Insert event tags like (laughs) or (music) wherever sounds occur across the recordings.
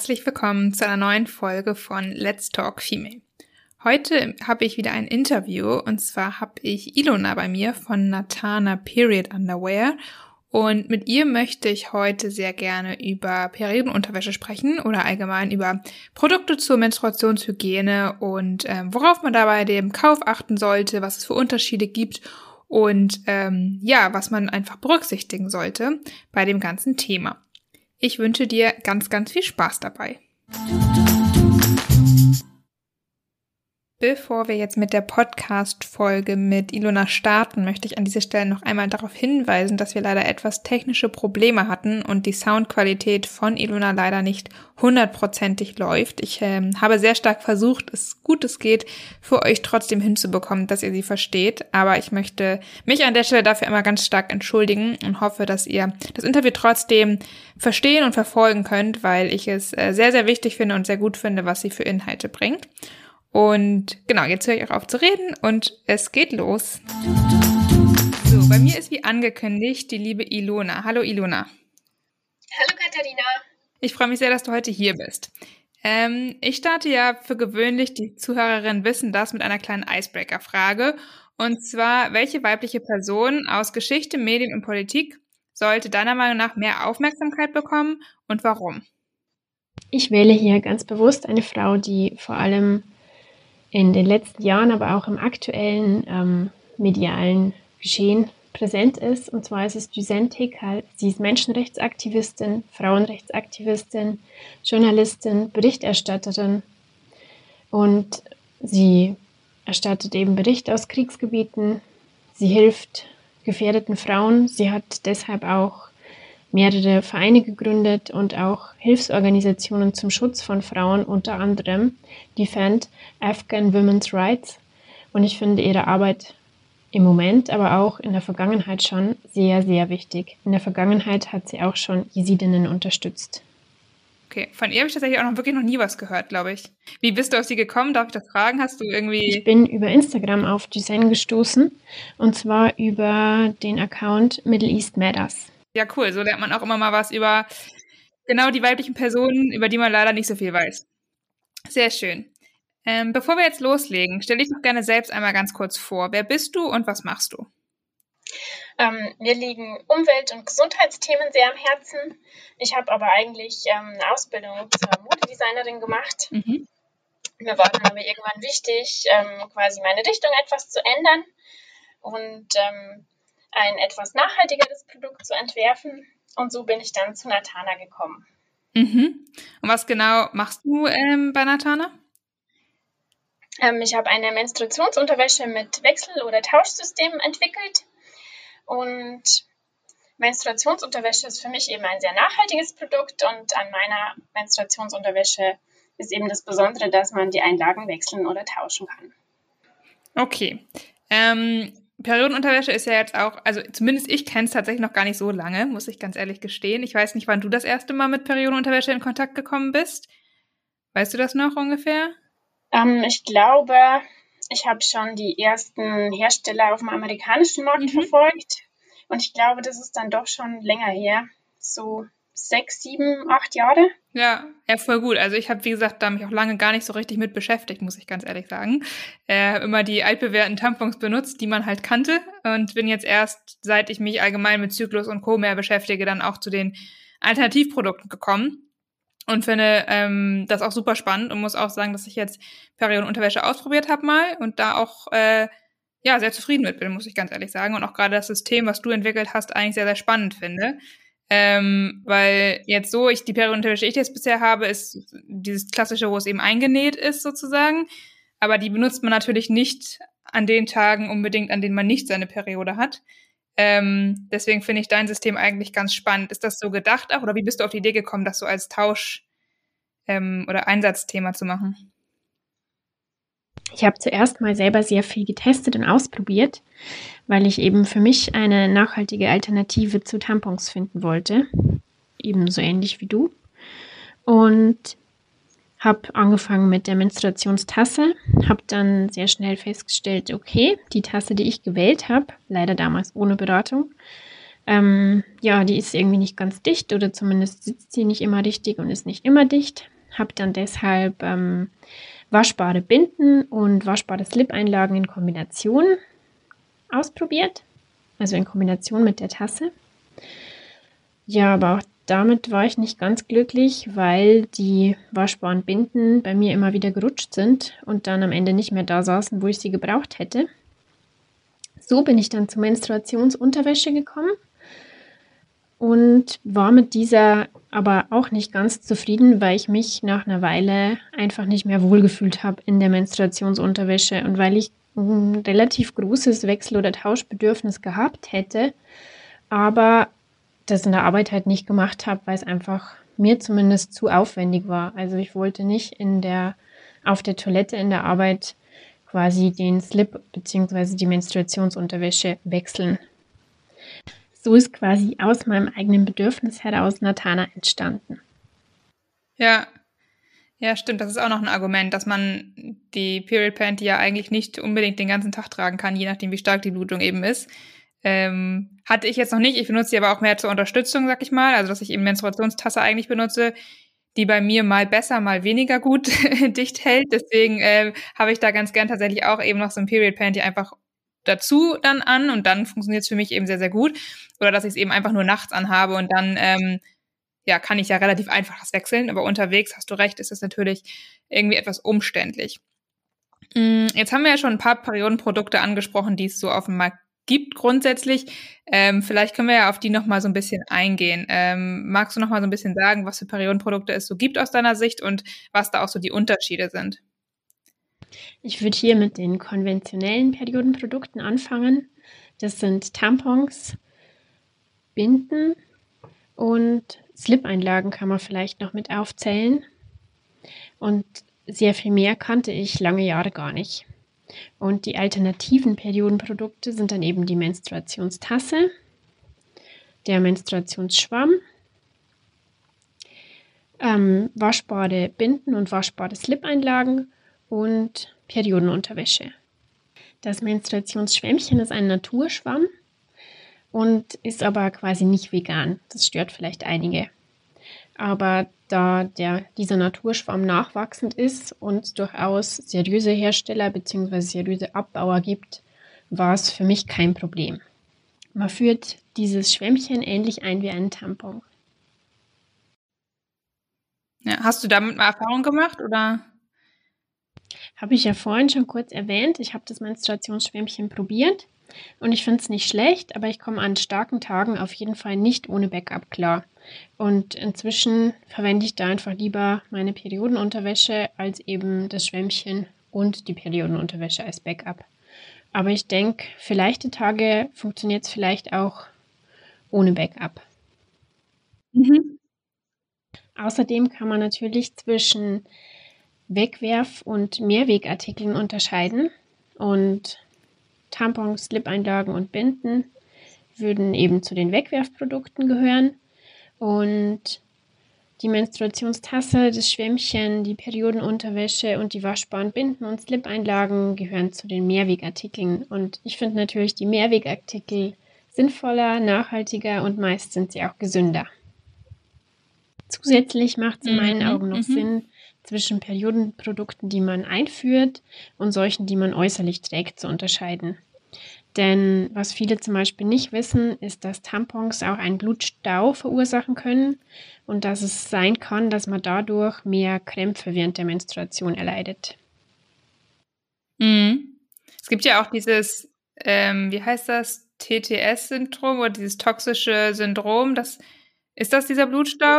Herzlich willkommen zu einer neuen Folge von Let's Talk Female. Heute habe ich wieder ein Interview und zwar habe ich Ilona bei mir von Natana Period Underwear und mit ihr möchte ich heute sehr gerne über Periodenunterwäsche sprechen oder allgemein über Produkte zur Menstruationshygiene und ähm, worauf man dabei dem Kauf achten sollte, was es für Unterschiede gibt und ähm, ja, was man einfach berücksichtigen sollte bei dem ganzen Thema. Ich wünsche dir ganz, ganz viel Spaß dabei. Bevor wir jetzt mit der Podcast-Folge mit Ilona starten, möchte ich an dieser Stelle noch einmal darauf hinweisen, dass wir leider etwas technische Probleme hatten und die Soundqualität von Ilona leider nicht hundertprozentig läuft. Ich äh, habe sehr stark versucht, es gut es geht, für euch trotzdem hinzubekommen, dass ihr sie versteht. Aber ich möchte mich an der Stelle dafür immer ganz stark entschuldigen und hoffe, dass ihr das Interview trotzdem verstehen und verfolgen könnt, weil ich es äh, sehr, sehr wichtig finde und sehr gut finde, was sie für Inhalte bringt. Und genau, jetzt höre ich auch auf zu reden und es geht los. So, bei mir ist wie angekündigt die liebe Ilona. Hallo Ilona. Hallo Katharina. Ich freue mich sehr, dass du heute hier bist. Ähm, ich starte ja für gewöhnlich, die Zuhörerinnen wissen das, mit einer kleinen Icebreaker-Frage. Und zwar, welche weibliche Person aus Geschichte, Medien und Politik sollte deiner Meinung nach mehr Aufmerksamkeit bekommen und warum? Ich wähle hier ganz bewusst eine Frau, die vor allem in den letzten Jahren, aber auch im aktuellen ähm, medialen Geschehen präsent ist. Und zwar ist es Düsentik. Sie ist Menschenrechtsaktivistin, Frauenrechtsaktivistin, Journalistin, Berichterstatterin. Und sie erstattet eben Bericht aus Kriegsgebieten. Sie hilft gefährdeten Frauen. Sie hat deshalb auch mehrere Vereine gegründet und auch Hilfsorganisationen zum Schutz von Frauen, unter anderem Defend Afghan Women's Rights. Und ich finde ihre Arbeit im Moment, aber auch in der Vergangenheit schon sehr, sehr wichtig. In der Vergangenheit hat sie auch schon Jesidinnen unterstützt. Okay, von ihr habe ich tatsächlich auch noch wirklich noch nie was gehört, glaube ich. Wie bist du auf sie gekommen? Darf ich das fragen? Hast du irgendwie. Ich bin über Instagram auf Design gestoßen und zwar über den Account Middle East Matters. Ja, cool. So lernt man auch immer mal was über genau die weiblichen Personen, über die man leider nicht so viel weiß. Sehr schön. Ähm, bevor wir jetzt loslegen, stell dich doch gerne selbst einmal ganz kurz vor. Wer bist du und was machst du? Ähm, mir liegen Umwelt- und Gesundheitsthemen sehr am Herzen. Ich habe aber eigentlich ähm, eine Ausbildung zur Modedesignerin gemacht. Mhm. Mir war dann aber irgendwann wichtig, ähm, quasi meine Richtung etwas zu ändern. Und ähm, ein etwas nachhaltigeres Produkt zu entwerfen. Und so bin ich dann zu Natana gekommen. Mhm. Und was genau machst du ähm, bei Natana? Ähm, ich habe eine Menstruationsunterwäsche mit Wechsel- oder Tauschsystem entwickelt. Und Menstruationsunterwäsche ist für mich eben ein sehr nachhaltiges Produkt. Und an meiner Menstruationsunterwäsche ist eben das Besondere, dass man die Einlagen wechseln oder tauschen kann. Okay. Ähm, Periodenunterwäsche ist ja jetzt auch, also zumindest ich kenne es tatsächlich noch gar nicht so lange, muss ich ganz ehrlich gestehen. Ich weiß nicht, wann du das erste Mal mit Periodenunterwäsche in Kontakt gekommen bist. Weißt du das noch ungefähr? Ähm, ich glaube, ich habe schon die ersten Hersteller auf dem amerikanischen Markt mhm. verfolgt. Und ich glaube, das ist dann doch schon länger her. So sechs, sieben, acht Jahre. Ja, ja, voll gut. Also ich habe, wie gesagt, da mich auch lange gar nicht so richtig mit beschäftigt, muss ich ganz ehrlich sagen. Äh, immer die altbewährten Tampons benutzt, die man halt kannte und bin jetzt erst, seit ich mich allgemein mit Zyklus und Co. mehr beschäftige, dann auch zu den Alternativprodukten gekommen und finde ähm, das auch super spannend und muss auch sagen, dass ich jetzt Periodenunterwäsche ausprobiert habe mal und da auch äh, ja sehr zufrieden mit bin, muss ich ganz ehrlich sagen und auch gerade das System, was du entwickelt hast, eigentlich sehr sehr spannend finde. Ähm, weil jetzt so, ich die Periodenunterwäsche, die ich jetzt bisher habe, ist dieses klassische, wo es eben eingenäht ist sozusagen. Aber die benutzt man natürlich nicht an den Tagen unbedingt, an denen man nicht seine Periode hat. Ähm, deswegen finde ich dein System eigentlich ganz spannend. Ist das so gedacht auch oder wie bist du auf die Idee gekommen, das so als Tausch ähm, oder Einsatzthema zu machen? Ich habe zuerst mal selber sehr viel getestet und ausprobiert, weil ich eben für mich eine nachhaltige Alternative zu Tampons finden wollte. Ebenso ähnlich wie du. Und habe angefangen mit der Menstruationstasse, habe dann sehr schnell festgestellt, okay, die Tasse, die ich gewählt habe, leider damals ohne Beratung, ähm, ja, die ist irgendwie nicht ganz dicht oder zumindest sitzt sie nicht immer richtig und ist nicht immer dicht. Habe dann deshalb ähm, waschbare Binden und waschbare Slip-Einlagen in Kombination ausprobiert, also in Kombination mit der Tasse. Ja, aber auch damit war ich nicht ganz glücklich, weil die waschbaren Binden bei mir immer wieder gerutscht sind und dann am Ende nicht mehr da saßen, wo ich sie gebraucht hätte. So bin ich dann zur Menstruationsunterwäsche gekommen und war mit dieser aber auch nicht ganz zufrieden, weil ich mich nach einer Weile einfach nicht mehr wohlgefühlt habe in der Menstruationsunterwäsche und weil ich ein relativ großes Wechsel- oder Tauschbedürfnis gehabt hätte, aber das in der Arbeit halt nicht gemacht habe, weil es einfach mir zumindest zu aufwendig war. Also ich wollte nicht in der, auf der Toilette in der Arbeit quasi den Slip bzw. die Menstruationsunterwäsche wechseln. So ist quasi aus meinem eigenen Bedürfnis heraus Natana entstanden. Ja, ja, stimmt. Das ist auch noch ein Argument, dass man die Period Panty ja eigentlich nicht unbedingt den ganzen Tag tragen kann, je nachdem, wie stark die Blutung eben ist. Ähm, hatte ich jetzt noch nicht. Ich benutze sie aber auch mehr zur Unterstützung, sag ich mal. Also, dass ich eben Menstruationstasse eigentlich benutze, die bei mir mal besser, mal weniger gut (laughs) dicht hält. Deswegen äh, habe ich da ganz gern tatsächlich auch eben noch so ein Period Panty einfach dazu dann an und dann funktioniert es für mich eben sehr, sehr gut. Oder dass ich es eben einfach nur nachts anhabe und dann ähm, ja, kann ich ja relativ einfach das wechseln. Aber unterwegs, hast du recht, ist es natürlich irgendwie etwas umständlich. Mm, jetzt haben wir ja schon ein paar Periodenprodukte angesprochen, die es so auf dem Markt gibt grundsätzlich. Ähm, vielleicht können wir ja auf die nochmal so ein bisschen eingehen. Ähm, magst du nochmal so ein bisschen sagen, was für Periodenprodukte es so gibt aus deiner Sicht und was da auch so die Unterschiede sind? Ich würde hier mit den konventionellen Periodenprodukten anfangen. Das sind Tampons, Binden und Slip-Einlagen kann man vielleicht noch mit aufzählen. Und sehr viel mehr kannte ich lange Jahre gar nicht. Und die alternativen Periodenprodukte sind dann eben die Menstruationstasse, der Menstruationsschwamm, ähm, waschbare Binden und waschbare Slip-Einlagen und Periodenunterwäsche. Das Menstruationsschwämmchen ist ein Naturschwamm und ist aber quasi nicht vegan. Das stört vielleicht einige. Aber da der, dieser Naturschwamm nachwachsend ist und durchaus seriöse Hersteller bzw. seriöse Abbauer gibt, war es für mich kein Problem. Man führt dieses Schwämmchen ähnlich ein wie einen Tampon. Ja, hast du damit mal Erfahrung gemacht oder? Habe ich ja vorhin schon kurz erwähnt. Ich habe das Menstruationsschwämmchen probiert und ich finde es nicht schlecht, aber ich komme an starken Tagen auf jeden Fall nicht ohne Backup klar. Und inzwischen verwende ich da einfach lieber meine Periodenunterwäsche als eben das Schwämmchen und die Periodenunterwäsche als Backup. Aber ich denke, für leichte Tage funktioniert es vielleicht auch ohne Backup. Mhm. Außerdem kann man natürlich zwischen Wegwerf- und Mehrwegartikeln unterscheiden. Und Tampons, Slip-Einlagen und Binden würden eben zu den Wegwerfprodukten gehören. Und die Menstruationstasse, das Schwämmchen, die Periodenunterwäsche und die waschbaren Binden und Slip-Einlagen gehören zu den Mehrwegartikeln. Und ich finde natürlich die Mehrwegartikel sinnvoller, nachhaltiger und meist sind sie auch gesünder. Zusätzlich macht es in meinen mhm, Augen noch mhm. Sinn, zwischen Periodenprodukten, die man einführt, und solchen, die man äußerlich trägt, zu unterscheiden. Denn was viele zum Beispiel nicht wissen, ist, dass Tampons auch einen Blutstau verursachen können und dass es sein kann, dass man dadurch mehr Krämpfe während der Menstruation erleidet. Mhm. Es gibt ja auch dieses, ähm, wie heißt das, TTS-Syndrom oder dieses toxische Syndrom. Das, ist das dieser Blutstau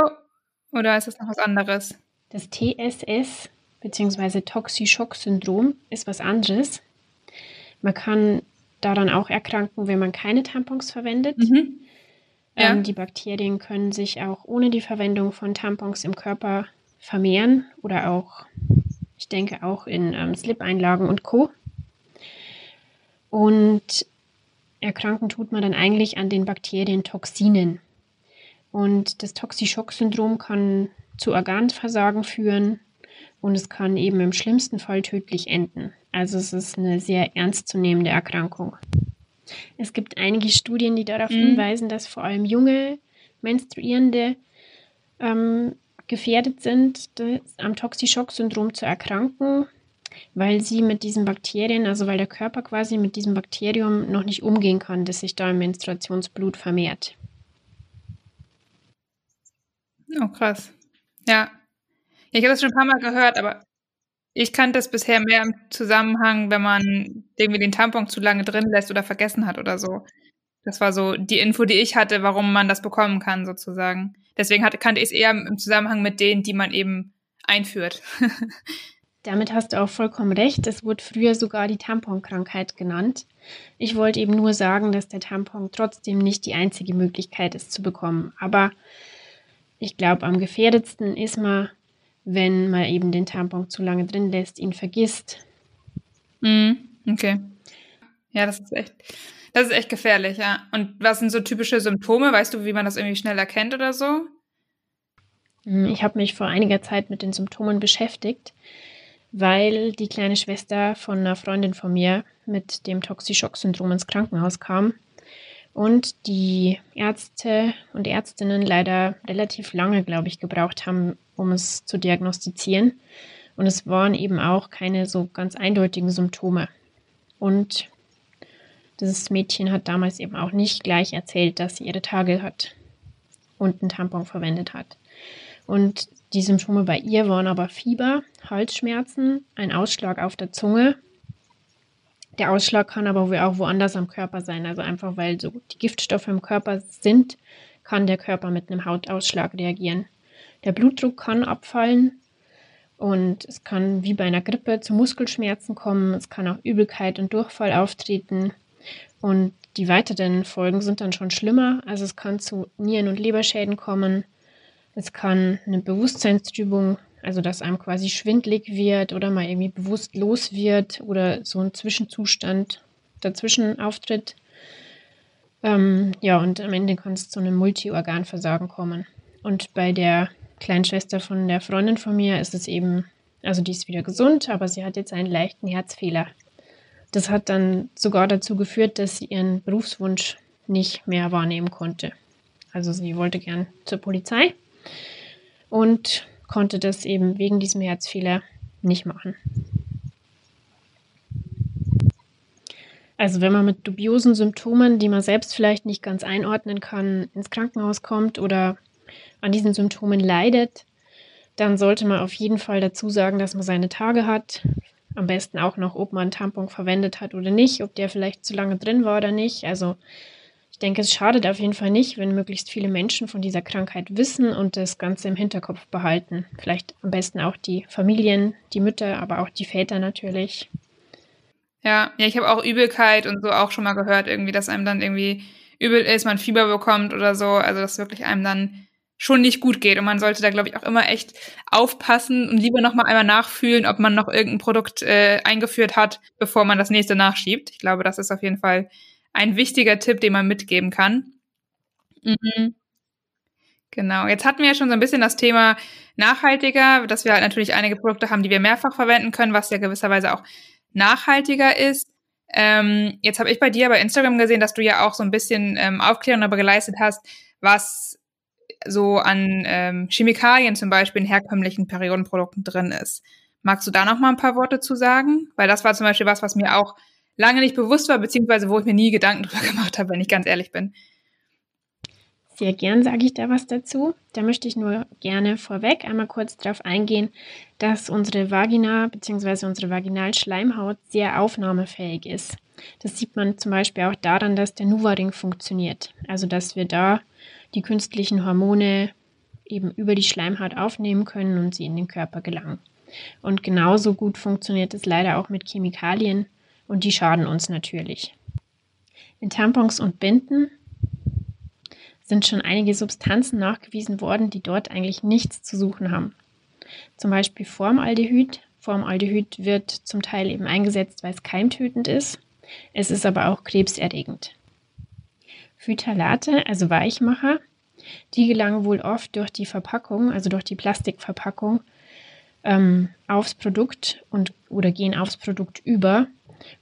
oder ist das noch was anderes? Das TSS bzw. Toxischock-Syndrom ist was anderes. Man kann daran auch erkranken, wenn man keine Tampons verwendet. Mhm. Ja. Ähm, die Bakterien können sich auch ohne die Verwendung von Tampons im Körper vermehren oder auch, ich denke, auch in ähm, Slip-Einlagen und Co. Und erkranken tut man dann eigentlich an den Bakterien Toxinen. Und das Toxischock-Syndrom kann zu Organversagen führen und es kann eben im schlimmsten Fall tödlich enden. Also es ist eine sehr ernstzunehmende Erkrankung. Es gibt einige Studien, die darauf mhm. hinweisen, dass vor allem junge Menstruierende ähm, gefährdet sind, am Toxischock-Syndrom zu erkranken, weil sie mit diesen Bakterien, also weil der Körper quasi mit diesem Bakterium noch nicht umgehen kann, das sich da im Menstruationsblut vermehrt. Oh, krass. Ja. Ich habe das schon ein paar Mal gehört, aber ich kannte das bisher mehr im Zusammenhang, wenn man irgendwie den Tampon zu lange drin lässt oder vergessen hat oder so. Das war so die Info, die ich hatte, warum man das bekommen kann, sozusagen. Deswegen hatte, kannte ich es eher im Zusammenhang mit denen, die man eben einführt. (laughs) Damit hast du auch vollkommen recht. Es wurde früher sogar die Tamponkrankheit genannt. Ich wollte eben nur sagen, dass der Tampon trotzdem nicht die einzige Möglichkeit ist zu bekommen. Aber ich glaube, am gefährdetsten ist man, wenn man eben den Tampon zu lange drin lässt, ihn vergisst. Mm, okay. Ja, das ist echt, das ist echt gefährlich, ja. Und was sind so typische Symptome? Weißt du, wie man das irgendwie schnell erkennt oder so? Mm, ich habe mich vor einiger Zeit mit den Symptomen beschäftigt, weil die kleine Schwester von einer Freundin von mir mit dem Toxischock-Syndrom ins Krankenhaus kam und die Ärzte und Ärztinnen leider relativ lange, glaube ich, gebraucht haben, um es zu diagnostizieren. Und es waren eben auch keine so ganz eindeutigen Symptome. Und dieses Mädchen hat damals eben auch nicht gleich erzählt, dass sie ihre Tage hat und einen Tampon verwendet hat. Und die Symptome bei ihr waren aber Fieber, Halsschmerzen, ein Ausschlag auf der Zunge der Ausschlag kann aber auch woanders am Körper sein. Also einfach weil so die Giftstoffe im Körper sind, kann der Körper mit einem Hautausschlag reagieren. Der Blutdruck kann abfallen und es kann wie bei einer Grippe zu Muskelschmerzen kommen. Es kann auch Übelkeit und Durchfall auftreten. Und die weiteren Folgen sind dann schon schlimmer. Also es kann zu Nieren- und Leberschäden kommen. Es kann eine Bewusstseinstrübung also, dass einem quasi schwindlig wird oder mal irgendwie bewusstlos wird oder so ein Zwischenzustand dazwischen auftritt. Ähm, ja, und am Ende kann es zu einem Multiorganversagen kommen. Und bei der kleinen Schwester von der Freundin von mir ist es eben, also die ist wieder gesund, aber sie hat jetzt einen leichten Herzfehler. Das hat dann sogar dazu geführt, dass sie ihren Berufswunsch nicht mehr wahrnehmen konnte. Also sie wollte gern zur Polizei und konnte das eben wegen diesem Herzfehler nicht machen. Also wenn man mit dubiosen Symptomen, die man selbst vielleicht nicht ganz einordnen kann, ins Krankenhaus kommt oder an diesen Symptomen leidet, dann sollte man auf jeden Fall dazu sagen, dass man seine Tage hat. Am besten auch noch, ob man einen Tampon verwendet hat oder nicht, ob der vielleicht zu lange drin war oder nicht. Also denke, es schadet auf jeden Fall nicht, wenn möglichst viele Menschen von dieser Krankheit wissen und das Ganze im Hinterkopf behalten. Vielleicht am besten auch die Familien, die Mütter, aber auch die Väter natürlich. Ja, ja, ich habe auch Übelkeit und so auch schon mal gehört, irgendwie, dass einem dann irgendwie übel ist, man Fieber bekommt oder so. Also dass wirklich einem dann schon nicht gut geht. Und man sollte da, glaube ich, auch immer echt aufpassen und lieber noch mal einmal nachfühlen, ob man noch irgendein Produkt äh, eingeführt hat, bevor man das nächste nachschiebt. Ich glaube, das ist auf jeden Fall ein wichtiger Tipp, den man mitgeben kann. Mhm. Genau. Jetzt hatten wir ja schon so ein bisschen das Thema nachhaltiger, dass wir halt natürlich einige Produkte haben, die wir mehrfach verwenden können, was ja gewisserweise auch nachhaltiger ist. Ähm, jetzt habe ich bei dir bei Instagram gesehen, dass du ja auch so ein bisschen ähm, Aufklärung darüber geleistet hast, was so an ähm, Chemikalien zum Beispiel in herkömmlichen Periodenprodukten drin ist. Magst du da noch mal ein paar Worte zu sagen? Weil das war zum Beispiel was, was mir auch lange nicht bewusst war, beziehungsweise wo ich mir nie Gedanken drüber (laughs) gemacht habe, wenn ich ganz ehrlich bin. Sehr gern sage ich da was dazu. Da möchte ich nur gerne vorweg einmal kurz darauf eingehen, dass unsere Vagina bzw. unsere Vaginalschleimhaut sehr aufnahmefähig ist. Das sieht man zum Beispiel auch daran, dass der Nuva-Ring funktioniert. Also dass wir da die künstlichen Hormone eben über die Schleimhaut aufnehmen können und sie in den Körper gelangen. Und genauso gut funktioniert es leider auch mit Chemikalien, und die schaden uns natürlich. In Tampons und Binden sind schon einige Substanzen nachgewiesen worden, die dort eigentlich nichts zu suchen haben. Zum Beispiel Formaldehyd. Formaldehyd wird zum Teil eben eingesetzt, weil es keimtötend ist. Es ist aber auch krebserregend. Phthalate, also Weichmacher, die gelangen wohl oft durch die Verpackung, also durch die Plastikverpackung, ähm, aufs Produkt und oder gehen aufs Produkt über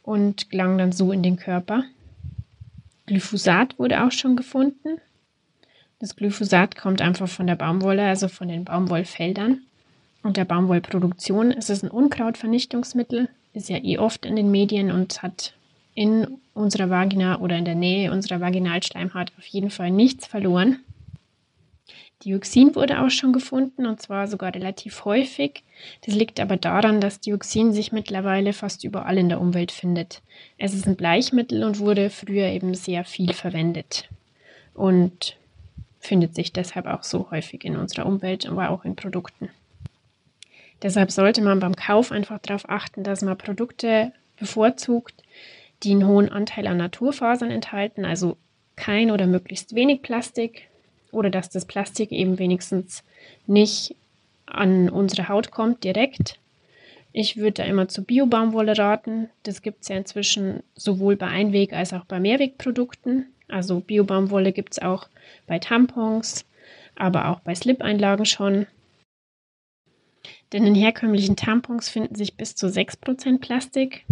und gelangen dann so in den Körper. Glyphosat wurde auch schon gefunden. Das Glyphosat kommt einfach von der Baumwolle, also von den Baumwollfeldern und der Baumwollproduktion. Es ist ein Unkrautvernichtungsmittel, ist ja eh oft in den Medien und hat in unserer Vagina oder in der Nähe unserer Vaginalschleimhaut auf jeden Fall nichts verloren. Dioxin wurde auch schon gefunden und zwar sogar relativ häufig. Das liegt aber daran, dass Dioxin sich mittlerweile fast überall in der Umwelt findet. Es ist ein Bleichmittel und wurde früher eben sehr viel verwendet und findet sich deshalb auch so häufig in unserer Umwelt, aber auch in Produkten. Deshalb sollte man beim Kauf einfach darauf achten, dass man Produkte bevorzugt, die einen hohen Anteil an Naturfasern enthalten, also kein oder möglichst wenig Plastik, oder dass das Plastik eben wenigstens nicht an unsere Haut kommt direkt. Ich würde da immer zu Bio-Baumwolle raten. Das gibt es ja inzwischen sowohl bei Einweg- als auch bei Mehrwegprodukten. Also Bio-Baumwolle gibt es auch bei Tampons, aber auch bei Slip-Einlagen schon. Denn in herkömmlichen Tampons finden sich bis zu 6% Plastik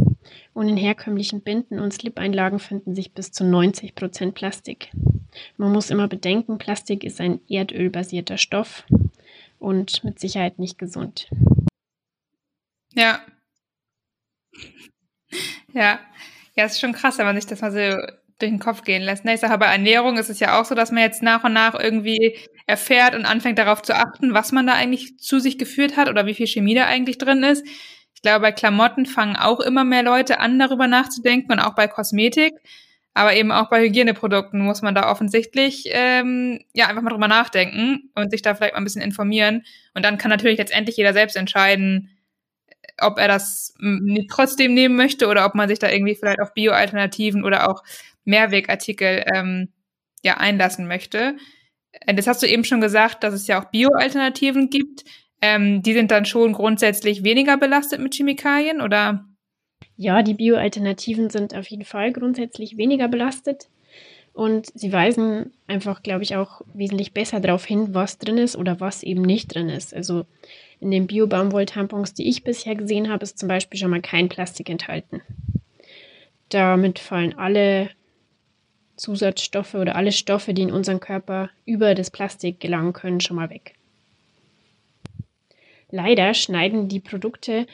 und in herkömmlichen Binden und Slip-Einlagen finden sich bis zu 90% Plastik. Man muss immer bedenken, Plastik ist ein erdölbasierter Stoff und mit Sicherheit nicht gesund. Ja. Ja. Ja, es ist schon krass, wenn man sich das mal so durch den Kopf gehen lässt. Ne? Ich sage, bei Ernährung ist es ja auch so, dass man jetzt nach und nach irgendwie erfährt und anfängt darauf zu achten, was man da eigentlich zu sich geführt hat oder wie viel Chemie da eigentlich drin ist. Ich glaube, bei Klamotten fangen auch immer mehr Leute an, darüber nachzudenken und auch bei Kosmetik. Aber eben auch bei Hygieneprodukten muss man da offensichtlich ähm, ja einfach mal drüber nachdenken und sich da vielleicht mal ein bisschen informieren. Und dann kann natürlich letztendlich jeder selbst entscheiden, ob er das trotzdem nehmen möchte oder ob man sich da irgendwie vielleicht auf Bio-Alternativen oder auch Mehrwegartikel ähm, ja einlassen möchte. Äh, das hast du eben schon gesagt, dass es ja auch Bio-Alternativen gibt. Ähm, die sind dann schon grundsätzlich weniger belastet mit Chemikalien, oder? Ja, die Bio-Alternativen sind auf jeden Fall grundsätzlich weniger belastet. Und sie weisen einfach, glaube ich, auch wesentlich besser darauf hin, was drin ist oder was eben nicht drin ist. Also in den Bio-Baumwoll-Tampons, die ich bisher gesehen habe, ist zum Beispiel schon mal kein Plastik enthalten. Damit fallen alle Zusatzstoffe oder alle Stoffe, die in unseren Körper über das Plastik gelangen können, schon mal weg. Leider schneiden die Produkte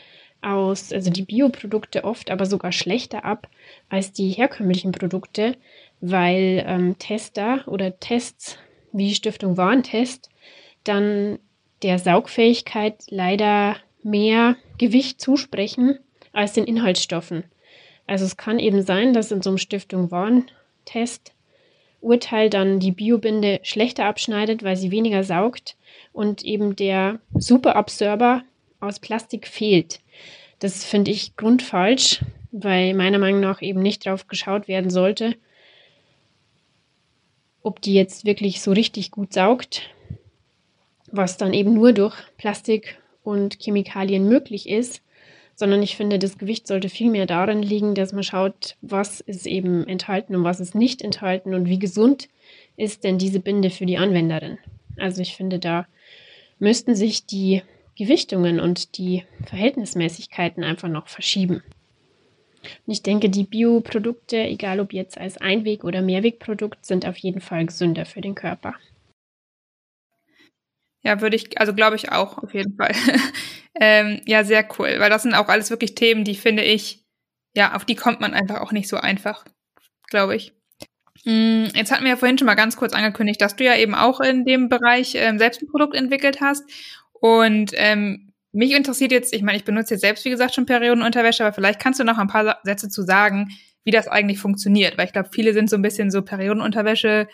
aus, also die Bioprodukte oft aber sogar schlechter ab als die herkömmlichen Produkte, weil ähm, Tester oder Tests wie Stiftung Warentest dann der Saugfähigkeit leider mehr Gewicht zusprechen als den Inhaltsstoffen. Also es kann eben sein, dass in so einem Stiftung Warentest Urteil dann die Biobinde schlechter abschneidet, weil sie weniger saugt und eben der Superabsorber aus Plastik fehlt. Das finde ich grundfalsch, weil meiner Meinung nach eben nicht drauf geschaut werden sollte, ob die jetzt wirklich so richtig gut saugt, was dann eben nur durch Plastik und Chemikalien möglich ist, sondern ich finde, das Gewicht sollte viel mehr darin liegen, dass man schaut, was ist eben enthalten und was ist nicht enthalten und wie gesund ist denn diese Binde für die Anwenderin. Also ich finde, da müssten sich die Gewichtungen und die Verhältnismäßigkeiten einfach noch verschieben. Und ich denke, die Bioprodukte, egal ob jetzt als Einweg- oder Mehrwegprodukt, sind auf jeden Fall gesünder für den Körper. Ja, würde ich, also glaube ich auch, auf jeden Fall. (laughs) ähm, ja, sehr cool, weil das sind auch alles wirklich Themen, die finde ich, ja, auf die kommt man einfach auch nicht so einfach, glaube ich. Mm, jetzt hatten wir ja vorhin schon mal ganz kurz angekündigt, dass du ja eben auch in dem Bereich ähm, selbst ein Produkt entwickelt hast. Und ähm, mich interessiert jetzt, ich meine, ich benutze jetzt selbst, wie gesagt, schon Periodenunterwäsche, aber vielleicht kannst du noch ein paar Sätze zu sagen, wie das eigentlich funktioniert. Weil ich glaube, viele sind so ein bisschen so Periodenunterwäsche,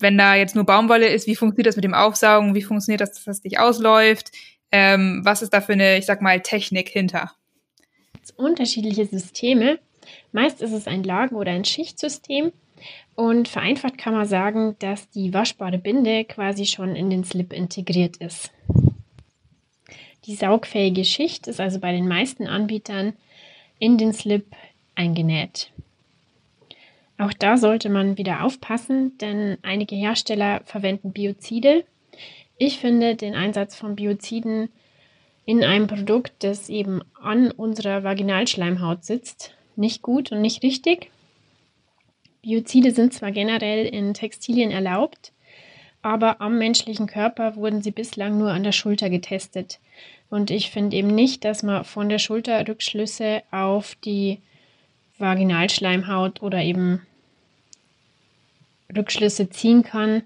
wenn da jetzt nur Baumwolle ist, wie funktioniert das mit dem Aufsaugen? Wie funktioniert das, dass das nicht ausläuft? Ähm, was ist da für eine, ich sag mal, Technik hinter? Unterschiedliche Systeme. Meist ist es ein Lagen- oder ein Schichtsystem und vereinfacht kann man sagen, dass die waschbare Binde quasi schon in den Slip integriert ist. Die saugfähige Schicht ist also bei den meisten Anbietern in den Slip eingenäht. Auch da sollte man wieder aufpassen, denn einige Hersteller verwenden Biozide. Ich finde den Einsatz von Bioziden in einem Produkt, das eben an unserer Vaginalschleimhaut sitzt, nicht gut und nicht richtig. Biozide sind zwar generell in Textilien erlaubt, aber am menschlichen Körper wurden sie bislang nur an der Schulter getestet. Und ich finde eben nicht, dass man von der Schulter Rückschlüsse auf die Vaginalschleimhaut oder eben Rückschlüsse ziehen kann,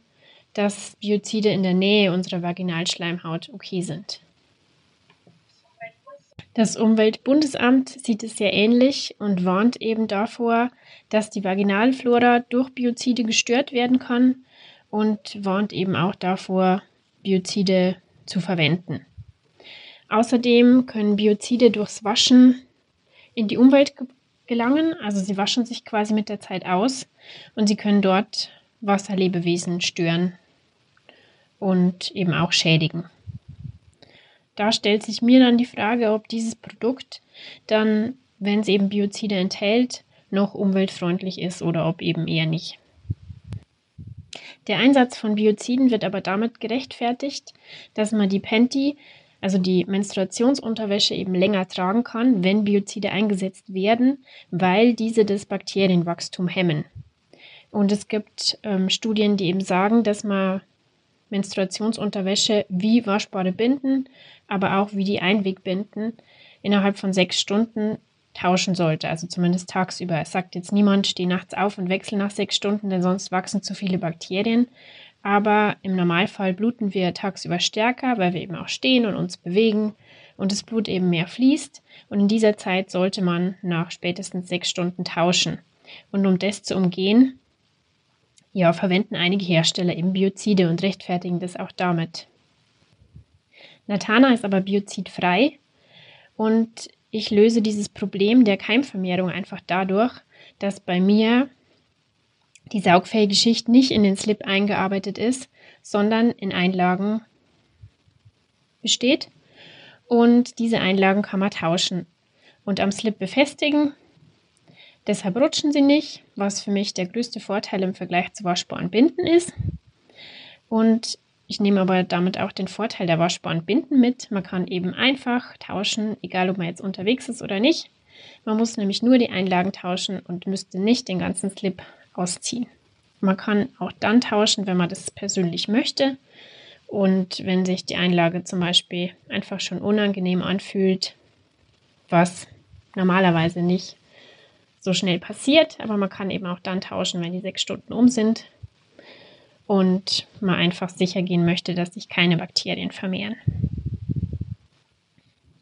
dass Biozide in der Nähe unserer Vaginalschleimhaut okay sind. Das Umweltbundesamt sieht es sehr ähnlich und warnt eben davor, dass die Vaginalflora durch Biozide gestört werden kann und warnt eben auch davor, Biozide zu verwenden. Außerdem können Biozide durchs Waschen in die Umwelt gelangen, also sie waschen sich quasi mit der Zeit aus und sie können dort Wasserlebewesen stören und eben auch schädigen. Da stellt sich mir dann die Frage, ob dieses Produkt dann, wenn es eben Biozide enthält, noch umweltfreundlich ist oder ob eben eher nicht. Der Einsatz von Bioziden wird aber damit gerechtfertigt, dass man die Panty, also die Menstruationsunterwäsche, eben länger tragen kann, wenn Biozide eingesetzt werden, weil diese das Bakterienwachstum hemmen. Und es gibt ähm, Studien, die eben sagen, dass man Menstruationsunterwäsche wie waschbare Binden, aber auch wie die Einwegbinden innerhalb von sechs Stunden tauschen sollte, also zumindest tagsüber. Es sagt jetzt niemand, steh nachts auf und wechsel nach sechs Stunden, denn sonst wachsen zu viele Bakterien. Aber im Normalfall bluten wir tagsüber stärker, weil wir eben auch stehen und uns bewegen und das Blut eben mehr fließt. Und in dieser Zeit sollte man nach spätestens sechs Stunden tauschen. Und um das zu umgehen, ja, verwenden einige Hersteller eben Biozide und rechtfertigen das auch damit. Natana ist aber biozidfrei und ich löse dieses Problem der Keimvermehrung einfach dadurch, dass bei mir die saugfähige Schicht nicht in den Slip eingearbeitet ist, sondern in Einlagen besteht. Und diese Einlagen kann man tauschen und am Slip befestigen. Deshalb rutschen sie nicht, was für mich der größte Vorteil im Vergleich zu waschbaren Binden ist. Und ich nehme aber damit auch den Vorteil der waschbaren Binden mit. Man kann eben einfach tauschen, egal ob man jetzt unterwegs ist oder nicht. Man muss nämlich nur die Einlagen tauschen und müsste nicht den ganzen Slip ausziehen. Man kann auch dann tauschen, wenn man das persönlich möchte. Und wenn sich die Einlage zum Beispiel einfach schon unangenehm anfühlt, was normalerweise nicht so schnell passiert, aber man kann eben auch dann tauschen, wenn die sechs Stunden um sind und man einfach sicher gehen möchte, dass sich keine Bakterien vermehren.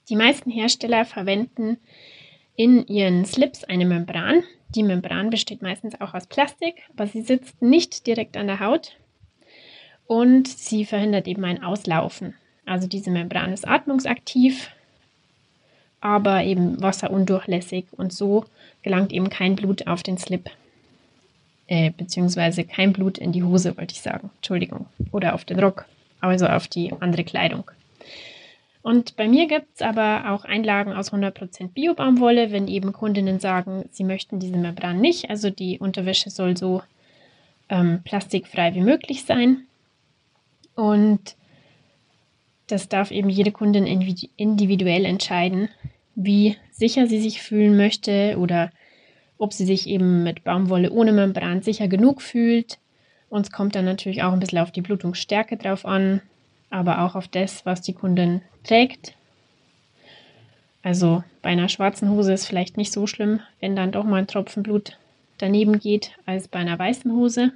Die meisten Hersteller verwenden in ihren Slips eine Membran. Die Membran besteht meistens auch aus Plastik, aber sie sitzt nicht direkt an der Haut und sie verhindert eben ein Auslaufen. Also diese Membran ist atmungsaktiv, aber eben wasserundurchlässig und so gelangt eben kein Blut auf den Slip äh, beziehungsweise kein Blut in die Hose, wollte ich sagen. Entschuldigung. Oder auf den Rock, also auf die andere Kleidung. Und bei mir gibt es aber auch Einlagen aus 100% Bio-Baumwolle, wenn eben Kundinnen sagen, sie möchten diese Membran nicht. Also die Unterwäsche soll so ähm, plastikfrei wie möglich sein. Und das darf eben jede Kundin individuell entscheiden, wie sicher sie sich fühlen möchte oder ob sie sich eben mit Baumwolle ohne Membran sicher genug fühlt. Uns kommt dann natürlich auch ein bisschen auf die Blutungsstärke drauf an, aber auch auf das, was die Kundin trägt. Also bei einer schwarzen Hose ist vielleicht nicht so schlimm, wenn dann doch mal ein Tropfen Blut daneben geht, als bei einer weißen Hose.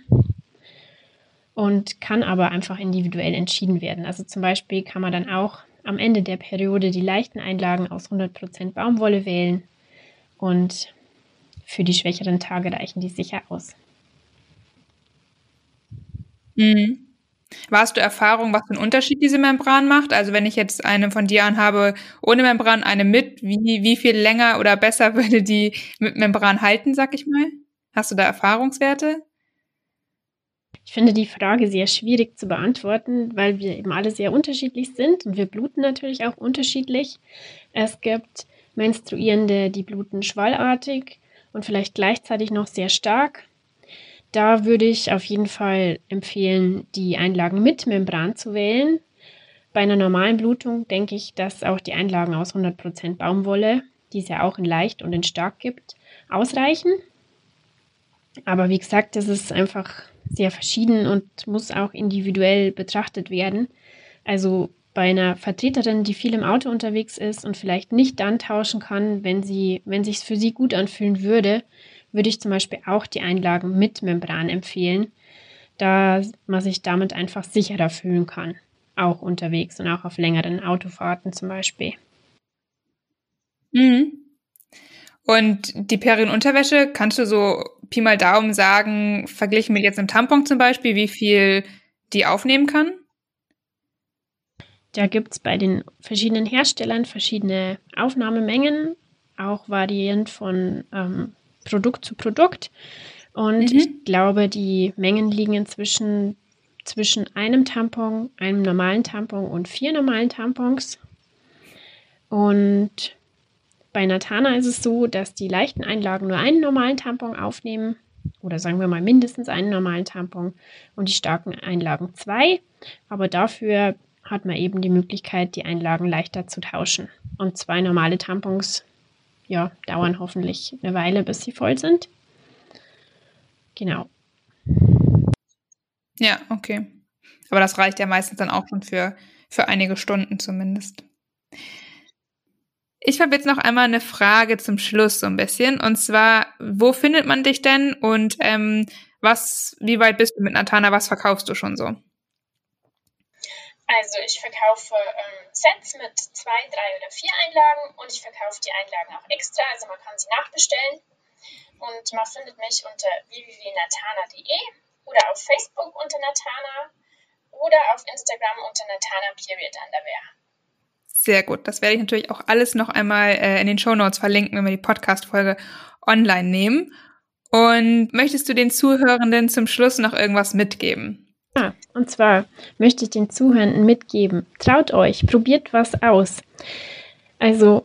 Und kann aber einfach individuell entschieden werden. Also zum Beispiel kann man dann auch am Ende der Periode die leichten Einlagen aus 100% Baumwolle wählen und für die schwächeren Tage reichen die sicher aus. Mhm. Warst du Erfahrung, was für einen Unterschied diese Membran macht? Also wenn ich jetzt eine von dir anhabe ohne Membran, eine mit, wie, wie viel länger oder besser (laughs) würde die mit Membran halten, sag ich mal? Hast du da Erfahrungswerte? Ich finde die Frage sehr schwierig zu beantworten, weil wir eben alle sehr unterschiedlich sind und wir bluten natürlich auch unterschiedlich. Es gibt Menstruierende, die bluten schwallartig und vielleicht gleichzeitig noch sehr stark. Da würde ich auf jeden Fall empfehlen, die Einlagen mit Membran zu wählen. Bei einer normalen Blutung denke ich, dass auch die Einlagen aus 100% Baumwolle, die es ja auch in leicht und in stark gibt, ausreichen. Aber wie gesagt, das ist einfach sehr verschieden und muss auch individuell betrachtet werden. Also bei einer Vertreterin, die viel im Auto unterwegs ist und vielleicht nicht dann tauschen kann, wenn sie, wenn sich für sie gut anfühlen würde, würde ich zum Beispiel auch die Einlagen mit Membran empfehlen, da man sich damit einfach sicherer fühlen kann, auch unterwegs und auch auf längeren Autofahrten zum Beispiel. Mhm. Und die Perienunterwäsche, kannst du so Pi mal Daumen sagen, verglichen mit jetzt einem Tampon zum Beispiel, wie viel die aufnehmen kann? Da gibt es bei den verschiedenen Herstellern verschiedene Aufnahmemengen, auch variierend von ähm, Produkt zu Produkt. Und mhm. ich glaube, die Mengen liegen inzwischen zwischen einem Tampon, einem normalen Tampon und vier normalen Tampons. Und bei Natana ist es so, dass die leichten Einlagen nur einen normalen Tampon aufnehmen oder sagen wir mal mindestens einen normalen Tampon und die starken Einlagen zwei. Aber dafür hat man eben die Möglichkeit, die Einlagen leichter zu tauschen. Und zwei normale Tampons, ja, dauern hoffentlich eine Weile, bis sie voll sind. Genau. Ja, okay. Aber das reicht ja meistens dann auch schon für, für einige Stunden zumindest. Ich habe jetzt noch einmal eine Frage zum Schluss so ein bisschen. Und zwar, wo findet man dich denn und ähm, was, wie weit bist du mit Natana? Was verkaufst du schon so? Also ich verkaufe ähm, Sets mit zwei, drei oder vier Einlagen und ich verkaufe die Einlagen auch extra, also man kann sie nachbestellen. Und man findet mich unter www.natana.de oder auf Facebook unter Natana oder auf Instagram unter Natana Period Underwear. Sehr gut. Das werde ich natürlich auch alles noch einmal äh, in den Show Notes verlinken, wenn wir die Podcast-Folge online nehmen. Und möchtest du den Zuhörenden zum Schluss noch irgendwas mitgeben? Ja, und zwar möchte ich den Zuhörenden mitgeben, traut euch, probiert was aus. Also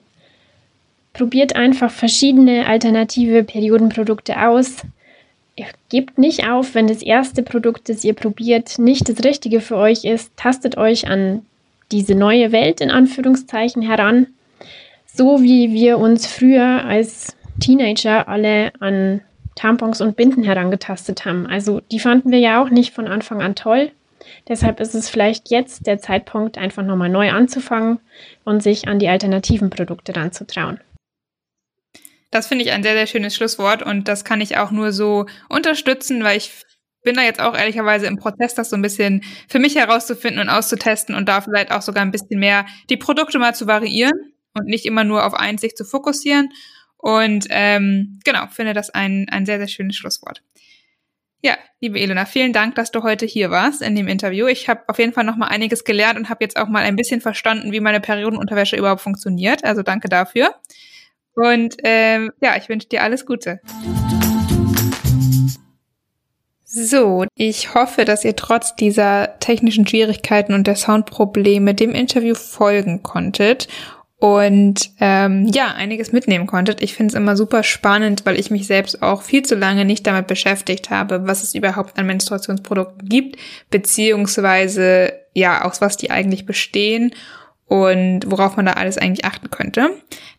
probiert einfach verschiedene alternative Periodenprodukte aus. Gebt nicht auf, wenn das erste Produkt, das ihr probiert, nicht das Richtige für euch ist. Tastet euch an diese neue Welt in Anführungszeichen heran. So wie wir uns früher als Teenager alle an Tampons und Binden herangetastet haben. Also die fanden wir ja auch nicht von Anfang an toll. Deshalb ist es vielleicht jetzt der Zeitpunkt, einfach nochmal neu anzufangen und sich an die alternativen Produkte ranzutrauen. Das finde ich ein sehr, sehr schönes Schlusswort und das kann ich auch nur so unterstützen, weil ich bin da jetzt auch ehrlicherweise im Prozess, das so ein bisschen für mich herauszufinden und auszutesten und da vielleicht auch sogar ein bisschen mehr die Produkte mal zu variieren und nicht immer nur auf eins sich zu fokussieren. Und ähm, genau, finde das ein, ein sehr, sehr schönes Schlusswort. Ja, liebe Elena, vielen Dank, dass du heute hier warst in dem Interview. Ich habe auf jeden Fall noch mal einiges gelernt und habe jetzt auch mal ein bisschen verstanden, wie meine Periodenunterwäsche überhaupt funktioniert. Also danke dafür. Und ähm, ja, ich wünsche dir alles Gute. So, ich hoffe, dass ihr trotz dieser technischen Schwierigkeiten und der Soundprobleme dem Interview folgen konntet und ähm, ja, einiges mitnehmen konntet. Ich finde es immer super spannend, weil ich mich selbst auch viel zu lange nicht damit beschäftigt habe, was es überhaupt an Menstruationsprodukten gibt, beziehungsweise ja, aus was die eigentlich bestehen und worauf man da alles eigentlich achten könnte.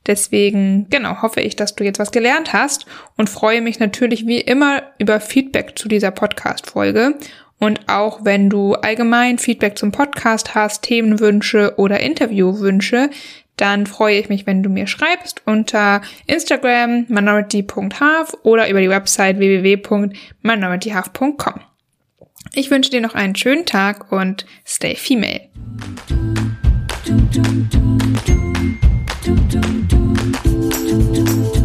Deswegen, genau, hoffe ich, dass du jetzt was gelernt hast und freue mich natürlich wie immer über Feedback zu dieser Podcast-Folge. Und auch wenn du allgemein Feedback zum Podcast hast, Themenwünsche oder Interviewwünsche, dann freue ich mich, wenn du mir schreibst unter Instagram minority.half oder über die Website www.minorityhalf.com. Ich wünsche dir noch einen schönen Tag und stay female. do do do do do do do do